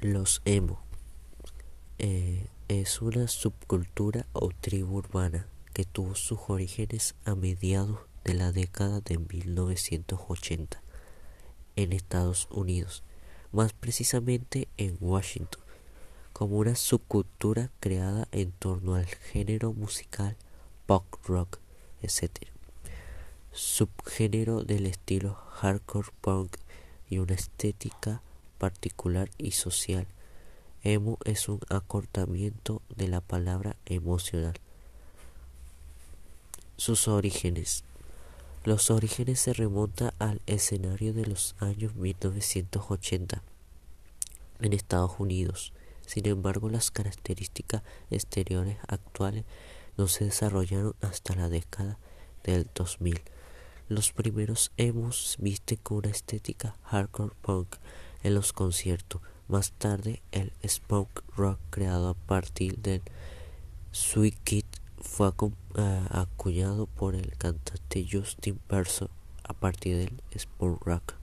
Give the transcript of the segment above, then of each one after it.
Los emo eh, es una subcultura o tribu urbana que tuvo sus orígenes a mediados de la década de 1980 en Estados Unidos, más precisamente en Washington, como una subcultura creada en torno al género musical pop rock, etc. Subgénero del estilo hardcore punk y una estética particular y social. Emo es un acortamiento de la palabra emocional. Sus orígenes. Los orígenes se remontan al escenario de los años 1980 en Estados Unidos. Sin embargo, las características exteriores actuales no se desarrollaron hasta la década del 2000. Los primeros emos visten con una estética hardcore punk en los conciertos. Más tarde, el spoke rock creado a partir del Sweet Kid fue eh, acuñado por el cantante Justin Perso a partir del spoke rock.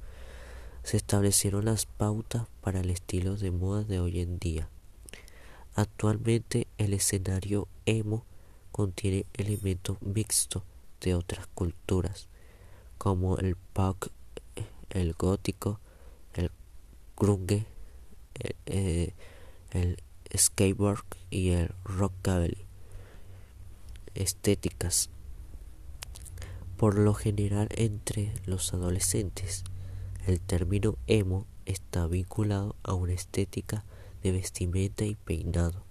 Se establecieron las pautas para el estilo de moda de hoy en día. Actualmente el escenario emo contiene elementos mixtos de otras culturas, como el punk, el gótico, grunge, el, eh, el skateboard y el rockabilly. Estéticas. Por lo general entre los adolescentes, el término emo está vinculado a una estética de vestimenta y peinado,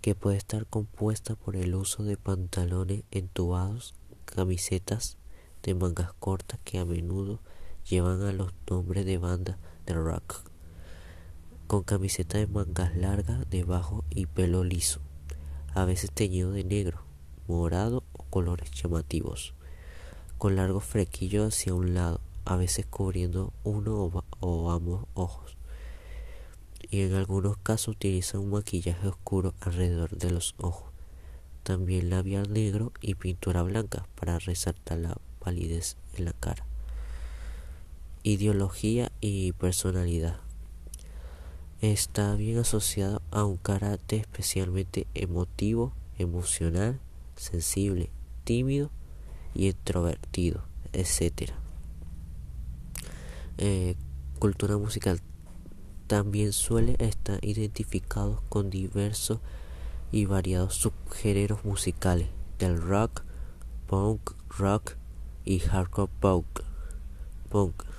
que puede estar compuesta por el uso de pantalones entubados, camisetas de mangas cortas que a menudo llevan a los nombres de banda rock, con camiseta de mangas largas debajo y pelo liso, a veces teñido de negro, morado o colores llamativos, con largos frequillos hacia un lado, a veces cubriendo uno o, ambos ojos, y en algunos casos utilizan un maquillaje oscuro alrededor de los ojos, también labial negro y pintura blanca para resaltar la palidez en la cara ideología y personalidad. Está bien asociado a un carácter especialmente emotivo, emocional, sensible, tímido y introvertido, etc. Eh, cultura musical también suele estar identificado con diversos y variados subgéneros musicales del rock, punk, rock y hardcore punk. punk.